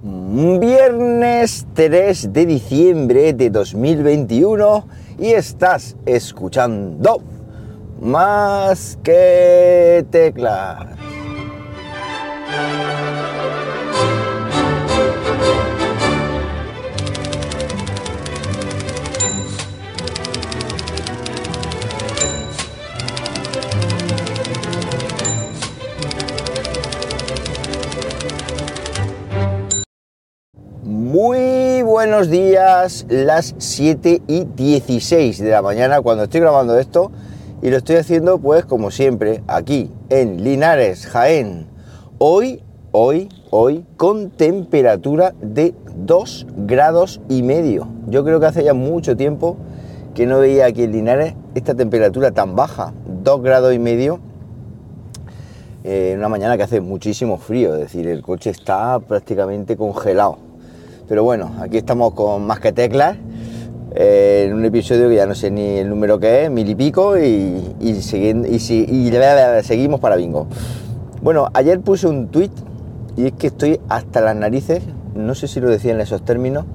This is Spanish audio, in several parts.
Viernes 3 de diciembre de 2021 y estás escuchando más que teclas. Buenos días, las 7 y 16 de la mañana cuando estoy grabando esto y lo estoy haciendo pues como siempre aquí en Linares, Jaén. Hoy, hoy, hoy con temperatura de 2 grados y medio. Yo creo que hace ya mucho tiempo que no veía aquí en Linares esta temperatura tan baja, 2 grados y medio. Eh, en una mañana que hace muchísimo frío, es decir, el coche está prácticamente congelado pero bueno, aquí estamos con más que teclas, eh, en un episodio que ya no sé ni el número que es, mil y pico, y, y, seguimos para bingo. Bueno, ayer puse un tweet y es que estoy hasta las narices, no sé si lo decía en esos términos,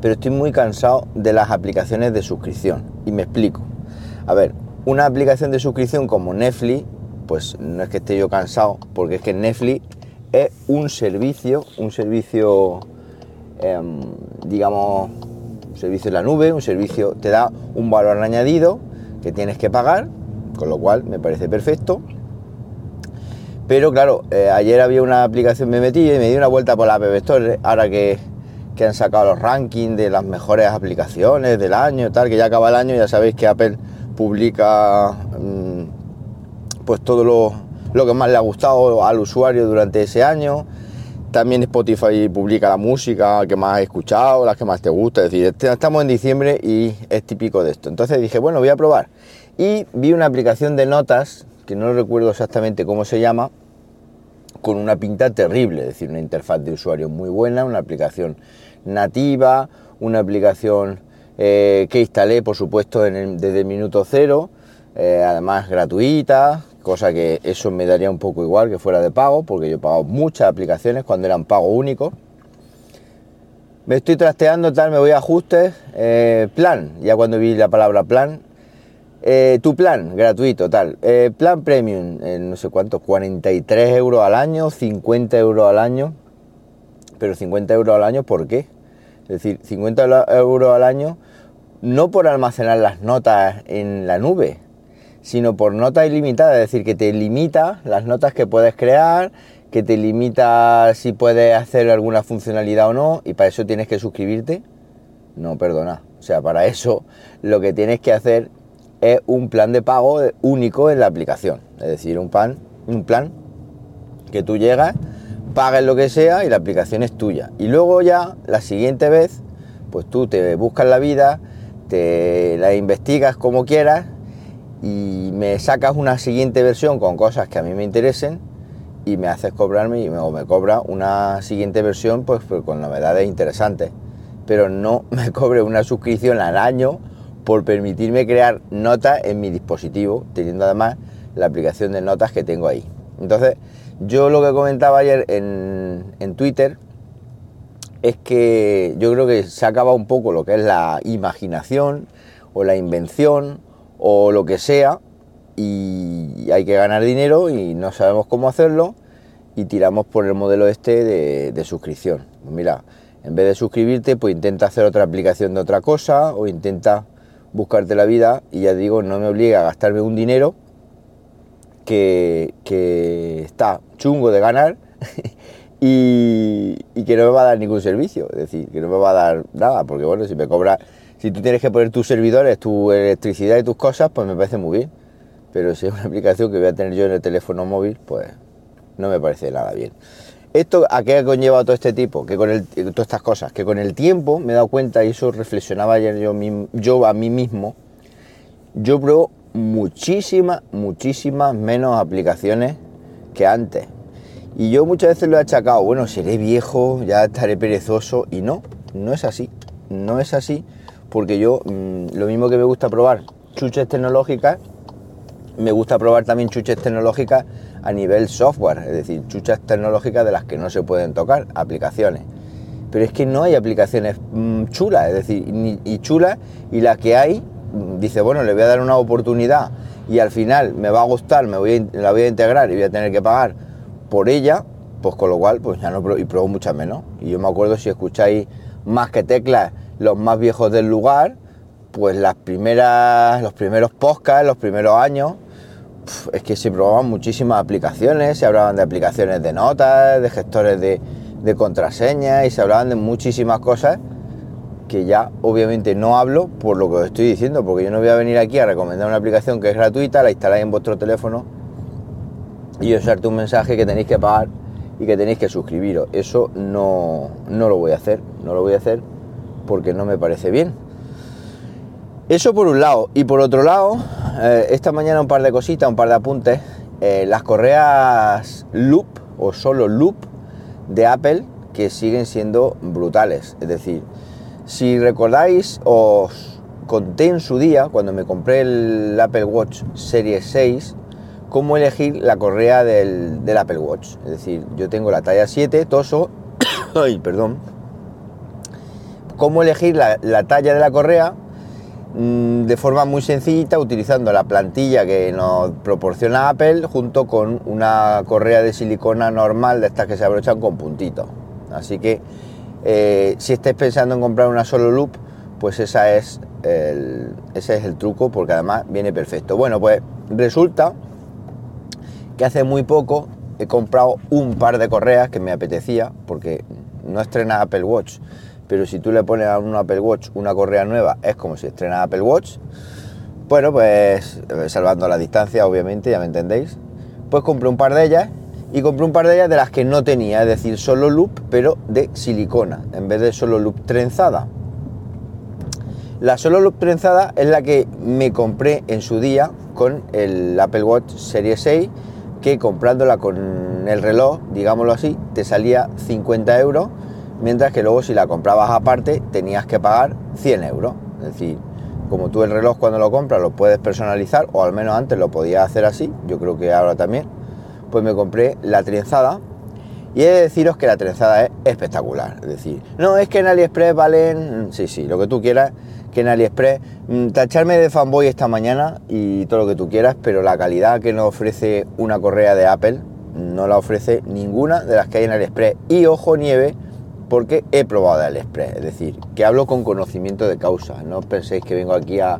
pero estoy muy cansado de las aplicaciones de suscripción. Y me explico. A ver, una aplicación de suscripción como Netflix, pues no es que esté yo cansado, porque es que Netflix es un servicio, un servicio, em, digamos, un servicio en la nube, un servicio, te da un valor añadido que tienes que pagar, con lo cual me parece perfecto. Pero claro, eh, ayer había una aplicación, me metí y me di una vuelta por la App Store, ahora que, que han sacado los rankings de las mejores aplicaciones del año, tal, que ya acaba el año, ya sabéis que Apple publica mm, pues todos los lo que más le ha gustado al usuario durante ese año. También Spotify publica la música que más has escuchado, las que más te gusta. Es decir, este, estamos en diciembre y es típico de esto. Entonces dije, bueno, voy a probar. Y vi una aplicación de notas, que no recuerdo exactamente cómo se llama, con una pinta terrible. Es decir, una interfaz de usuario muy buena, una aplicación nativa, una aplicación eh, que instalé, por supuesto, desde el minuto cero, eh, además gratuita, cosa que eso me daría un poco igual que fuera de pago, porque yo he pagado muchas aplicaciones cuando eran pago único. Me estoy trasteando, tal, me voy a ajustes, eh, plan, ya cuando vi la palabra plan, eh, tu plan, gratuito, tal, eh, plan premium, no sé cuánto, 43 euros al año, 50 euros al año, pero 50 euros al año, ¿por qué? Es decir, 50 euros al año no por almacenar las notas en la nube, sino por nota ilimitada, es decir, que te limita las notas que puedes crear, que te limita si puedes hacer alguna funcionalidad o no, y para eso tienes que suscribirte. No, perdona. O sea, para eso lo que tienes que hacer es un plan de pago único en la aplicación. Es decir, un plan, un plan que tú llegas, pagas lo que sea y la aplicación es tuya. Y luego ya, la siguiente vez, pues tú te buscas la vida, te la investigas como quieras y me sacas una siguiente versión con cosas que a mí me interesen y me haces cobrarme y me, o me cobra una siguiente versión pues, pues, con novedades interesantes. Pero no me cobre una suscripción al año por permitirme crear notas en mi dispositivo, teniendo además la aplicación de notas que tengo ahí. Entonces, yo lo que comentaba ayer en, en Twitter es que yo creo que se acaba un poco lo que es la imaginación o la invención o lo que sea y hay que ganar dinero y no sabemos cómo hacerlo y tiramos por el modelo este de, suscripción. Pues mira, en vez de suscribirte, pues intenta hacer otra aplicación de otra cosa o intenta buscarte la vida y ya digo, no me obliga a gastarme un dinero que, está chungo de ganar y, y, que no me va a dar ningún servicio, es decir, que no me va a dar nada, porque bueno, si me cobra si tú tienes que poner tus servidores, tu electricidad y tus cosas, pues me parece muy bien. Pero si es una aplicación que voy a tener yo en el teléfono móvil, pues no me parece nada bien. ¿Esto a qué ha conllevado todo este tipo? Que con el, todas estas cosas, que con el tiempo me he dado cuenta, y eso reflexionaba ayer yo, yo a mí mismo, yo pruebo muchísimas, muchísimas menos aplicaciones que antes. Y yo muchas veces lo he achacado, bueno, seré viejo, ya estaré perezoso, y no, no es así, no es así porque yo mm, lo mismo que me gusta probar chuches tecnológicas, me gusta probar también chuches tecnológicas a nivel software, es decir, chuchas tecnológicas de las que no se pueden tocar, aplicaciones. Pero es que no hay aplicaciones mm, chulas, es decir, y chulas, y la que hay, mm, dice, bueno, le voy a dar una oportunidad y al final me va a gustar, me voy la voy a integrar y voy a tener que pagar por ella, pues con lo cual, pues ya no y pruebo muchas menos. Y yo me acuerdo si escucháis más que teclas, los más viejos del lugar, pues las primeras, los primeros podcasts, los primeros años, es que se probaban muchísimas aplicaciones, se hablaban de aplicaciones de notas, de gestores de, de contraseñas y se hablaban de muchísimas cosas que ya obviamente no hablo por lo que os estoy diciendo, porque yo no voy a venir aquí a recomendar una aplicación que es gratuita, la instaláis en vuestro teléfono y usarte un mensaje que tenéis que pagar y que tenéis que suscribiros. Eso no, no lo voy a hacer, no lo voy a hacer porque no me parece bien. Eso por un lado. Y por otro lado, eh, esta mañana un par de cositas, un par de apuntes. Eh, las correas Loop o solo Loop de Apple que siguen siendo brutales. Es decir, si recordáis, os conté en su día, cuando me compré el Apple Watch Series 6, cómo elegir la correa del, Apple Watch. Es decir, yo tengo la talla 7, toso. Ay, perdón. Cómo elegir la, la talla de la correa Mm, de forma muy sencilla utilizando la plantilla que nos proporciona Apple junto con una correa de silicona normal de estas que se abrochan con puntitos. Así que eh, si estáis pensando en comprar una solo loop, pues esa es ese es el truco porque además viene perfecto. Bueno, pues resulta que hace muy poco he comprado un par de correas que me apetecía porque no estrena Apple Watch pero si tú le pones a un Apple Watch una correa nueva, es como si estrena Apple Watch. Bueno, pues eh, salvando la distancia, obviamente, ya me entendéis. Pues compré un par de ellas y compré un par de ellas de las que no tenía, es decir, solo loop, pero de silicona, en vez de solo loop trenzada. La solo loop trenzada es la que me compré en su día con el Apple Watch Series 6, que comprándola con el reloj, digámoslo así, te salía 50 euros mientras que luego si la comprabas aparte tenías que pagar 100 euros. Es decir, como tú el reloj cuando lo compras lo puedes personalizar, o al menos antes lo podías hacer así, yo creo que ahora también, pues me compré la trenzada y he de deciros que la trenzada es espectacular. Es decir, no es que en AliExpress valen, sí, sí, lo que tú quieras, que en AliExpress, mm, tacharme de fanboy esta mañana y todo lo que tú quieras, pero la calidad que nos ofrece una correa de Apple no la ofrece ninguna de las que hay en AliExpress. Y ojo nieve, porque he probado de AliExpress, es decir, que hablo con conocimiento de causa, no penséis que vengo aquí a,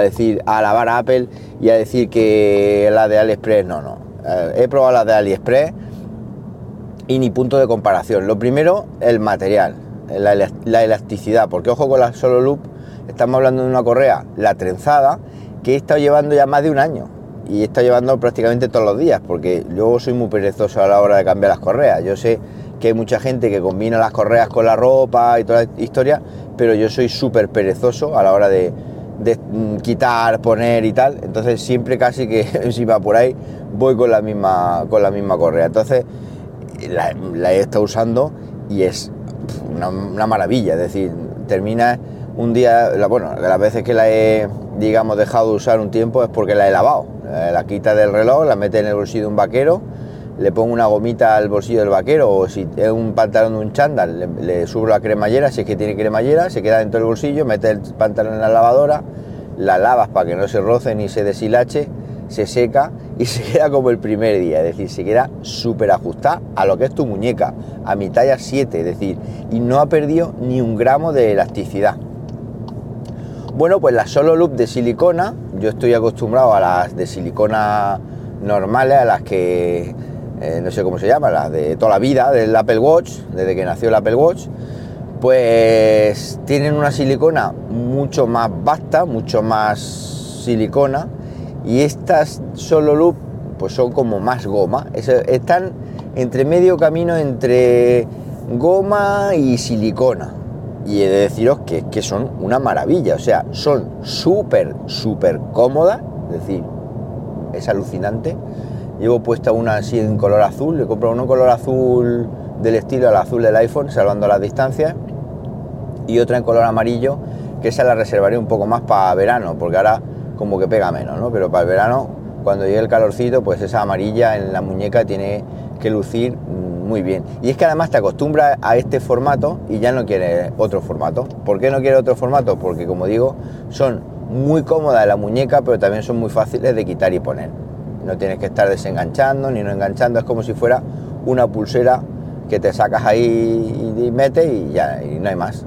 decir, a alabar a Apple y a decir que la de AliExpress, no, no, eh, he probado la de AliExpress y ni punto de comparación. Lo primero, el material, la, elasticidad, porque ojo con la Solo Loop, estamos hablando de una correa, la trenzada, que he estado llevando ya más de un año y he estado llevando prácticamente todos los días, porque yo soy muy perezoso a la hora de cambiar las correas, yo sé que hay mucha gente que combina las correas con la ropa y toda la historia, pero yo soy súper perezoso a la hora de, mm, quitar, poner y tal. Entonces siempre casi que si va por ahí voy con la misma, con la misma correa. Entonces la, he estado usando y es una, maravilla. Es decir, termina un día, bueno, las veces que la he, digamos, dejado de usar un tiempo es porque la he lavado. La quita del reloj, la mete en el bolsillo de un vaquero le pongo una gomita al bolsillo del vaquero o si es un pantalón de un chándal, le, subo la cremallera, si es que tiene cremallera, se queda dentro del bolsillo, mete el pantalón en la lavadora, la lavas para que no se roce ni se deshilache, se seca y se queda como el primer día, es decir, se queda súper ajustada a lo que es tu muñeca, a mi talla 7, es decir, y no ha perdido ni un gramo de elasticidad. Bueno, pues la solo loop de silicona, yo estoy acostumbrado a las de silicona normales, a las que eh, no sé cómo se llama, la de toda la vida del Apple Watch, desde que nació el Apple Watch, pues tienen una silicona mucho más vasta, mucho más silicona, y estas solo loop pues son como más goma, están entre medio camino entre goma y silicona. Y he de deciros que, que son una maravilla, o sea, son súper, súper cómodas, es decir, es alucinante Llevo puesta una así en color azul, le compro uno color azul del estilo al azul del iPhone, salvando las distancias, y otra en color amarillo, que esa la reservaré un poco más para verano, porque ahora como que pega menos, ¿no? Pero para el verano cuando llegue el calorcito, pues esa amarilla en la muñeca tiene que lucir muy bien. Y es que además te acostumbras a este formato y ya no quieres otro formato. ¿Por qué no quieres otro formato? Porque como digo, son muy cómodas en la muñeca, pero también son muy fáciles de quitar y poner. No tienes que estar desenganchando ni no enganchando, es como si fuera una pulsera que te sacas ahí y metes y ya y no hay más.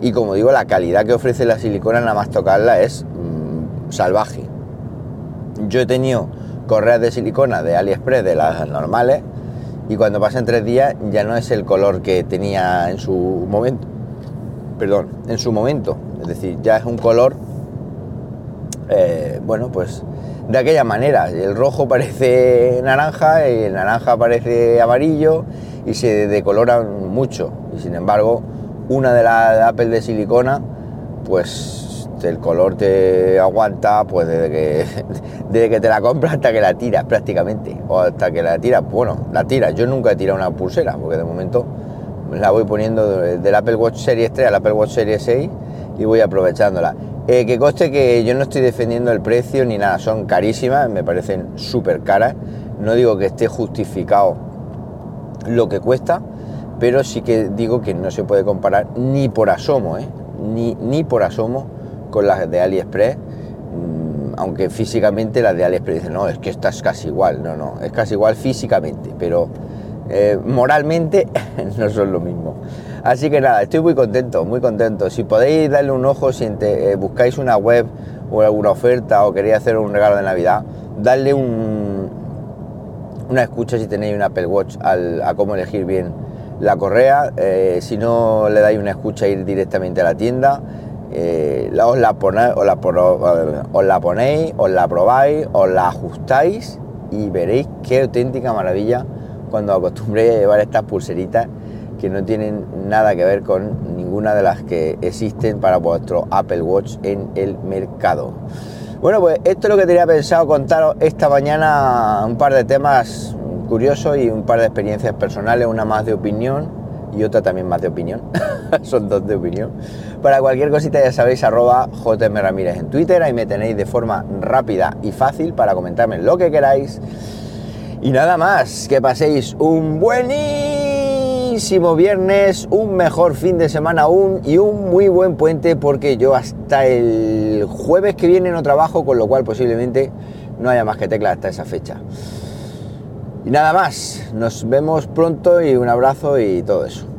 Y como digo, la calidad que ofrece la silicona nada más tocarla es mm, salvaje. Yo he tenido correas de silicona de AliExpress, de las normales, y cuando pasan tres días ya no es el color que tenía en su momento. Perdón, en su momento. Es decir, ya es un color, eh, bueno, pues de aquella manera. El rojo parece naranja, el naranja parece amarillo y se decoloran mucho. Y sin embargo, una de las Apple de silicona, pues el color te aguanta pues desde que, desde que te la compras hasta que la tiras prácticamente. O hasta que la tiras, bueno, la tiras. Yo nunca he tirado una pulsera, porque de momento la voy poniendo del Apple Watch Series 3 al Apple Watch Series 6 y voy aprovechándola. Eh, que coste que yo no estoy defendiendo el precio ni nada, son carísimas, me parecen súper caras. No digo que esté justificado lo que cuesta, pero sí que digo que no se puede comparar ni por asomo, ¿eh? ni, ni por asomo con las de AliExpress, mm, aunque físicamente las de AliExpress dicen, no, es que esta es casi igual, no, no, es casi igual físicamente, pero eh, moralmente no son lo mismo. Así que nada, estoy muy contento, muy contento. Si podéis darle un ojo, si eh, buscáis una web o alguna oferta o queréis hacer un regalo de Navidad, darle un, una escucha si tenéis un Apple Watch a cómo elegir bien la correa. Eh, si no le dais una escucha, ir directamente a la tienda. os, la ponéis, os, la, os la ponéis, os la probáis, os la ajustáis y veréis qué auténtica maravilla cuando acostumbré a llevar estas pulseritas que no tienen nada que ver con ninguna de las que existen para vuestro Apple Watch en el mercado. Bueno, pues esto es lo que tenía pensado contaros esta mañana, un par de temas curiosos y un par de experiencias personales, una más de opinión y otra también más de opinión. Son dos de opinión. Para cualquier cosita ya sabéis, arroba Ramírez en Twitter, ahí me tenéis de forma rápida y fácil para comentarme lo que queráis. Y nada más, que paséis un buenísimo viernes, un mejor fin de semana aún y un muy buen puente porque yo hasta el jueves que viene no trabajo, con lo cual posiblemente no haya más que tecla hasta esa fecha. Y nada más, nos vemos pronto y un abrazo y todo eso.